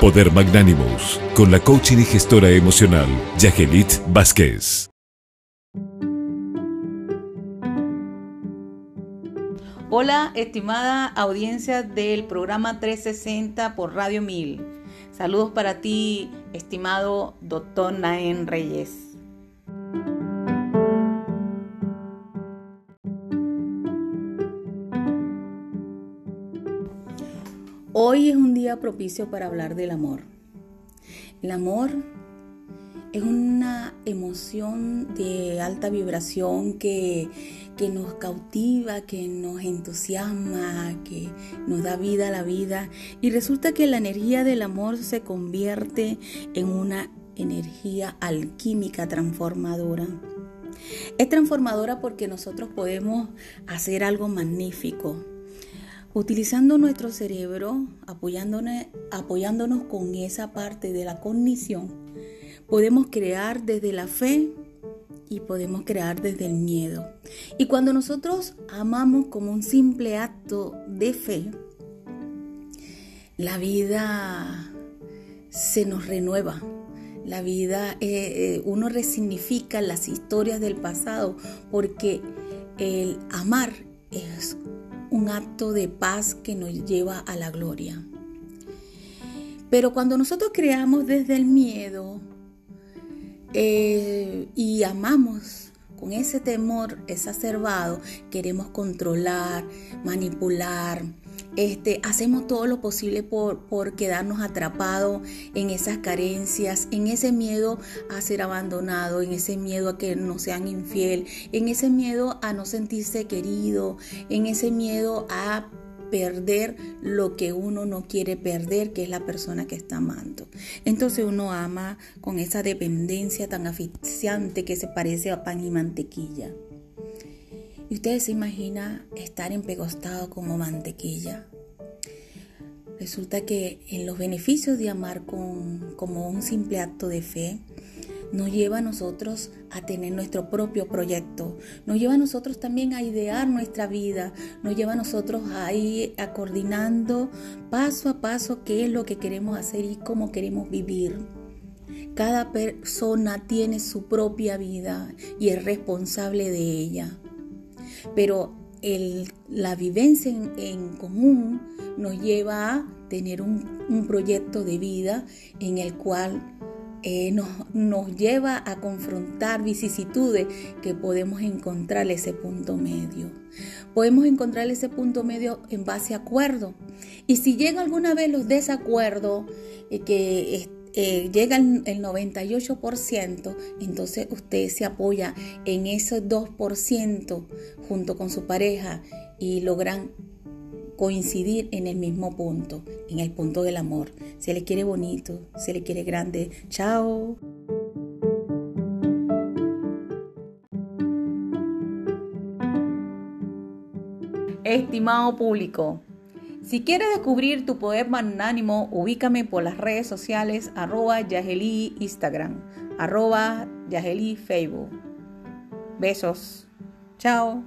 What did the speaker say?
Poder Magnánimos, con la coaching y gestora emocional, Yagelit Vázquez. Hola, estimada audiencia del programa 360 por Radio 1000. Saludos para ti, estimado doctor Naén Reyes. Hoy es un día propicio para hablar del amor. El amor es una emoción de alta vibración que, que, nos cautiva, que nos entusiasma, que nos da vida a la vida. Y resulta que la energía del amor se convierte en una energía alquímica transformadora. Es transformadora porque nosotros podemos hacer algo magnífico Utilizando nuestro cerebro, apoyándonos, con esa parte de la cognición, podemos crear desde la fe y podemos crear desde el miedo. Y cuando nosotros amamos como un simple acto de fe, la vida se nos renueva. La vida, eh, eh, uno resignifica las historias del pasado porque el amar es un acto de paz que nos lleva a la gloria. Pero cuando nosotros creamos desde el miedo eh, y amamos con ese temor exacerbado, queremos controlar, manipular, este, hacemos todo lo posible por, por quedarnos atrapados en esas carencias, en ese miedo a ser abandonado, en ese miedo a que no sean infiel, en ese miedo a no sentirse querido, en ese miedo a perder lo que uno no quiere perder, que es la persona que está amando. Entonces uno ama con esa dependencia tan asfixiante que se parece a pan y mantequilla. Y ustedes se imaginan estar empegostado como mantequilla. Resulta que en los beneficios de amar con, como un simple acto de fe, nos lleva a nosotros a tener nuestro propio proyecto, nos lleva a nosotros también a idear nuestra vida, nos lleva a nosotros a ir a coordinando paso a paso qué es lo que queremos hacer y cómo queremos vivir. Cada persona tiene su propia vida y es responsable de ella pero la vivencia en, común nos lleva a tener un, proyecto de vida en el cual eh, nos, nos, lleva a confrontar vicisitudes que podemos encontrar ese punto medio. Podemos encontrar ese punto medio en base a acuerdo. Y si llega alguna vez los desacuerdos eh, que eh, llega el, 98%, entonces usted se apoya en ese 2% junto con su pareja y logran coincidir en el mismo punto, en el punto del amor. Se le quiere bonito, se le quiere grande. Chao. Estimado público, si quieres descubrir tu poder magnánimo, ubícame por las redes sociales arroba Yaheli Instagram, arroba Facebook. Besos. Chao.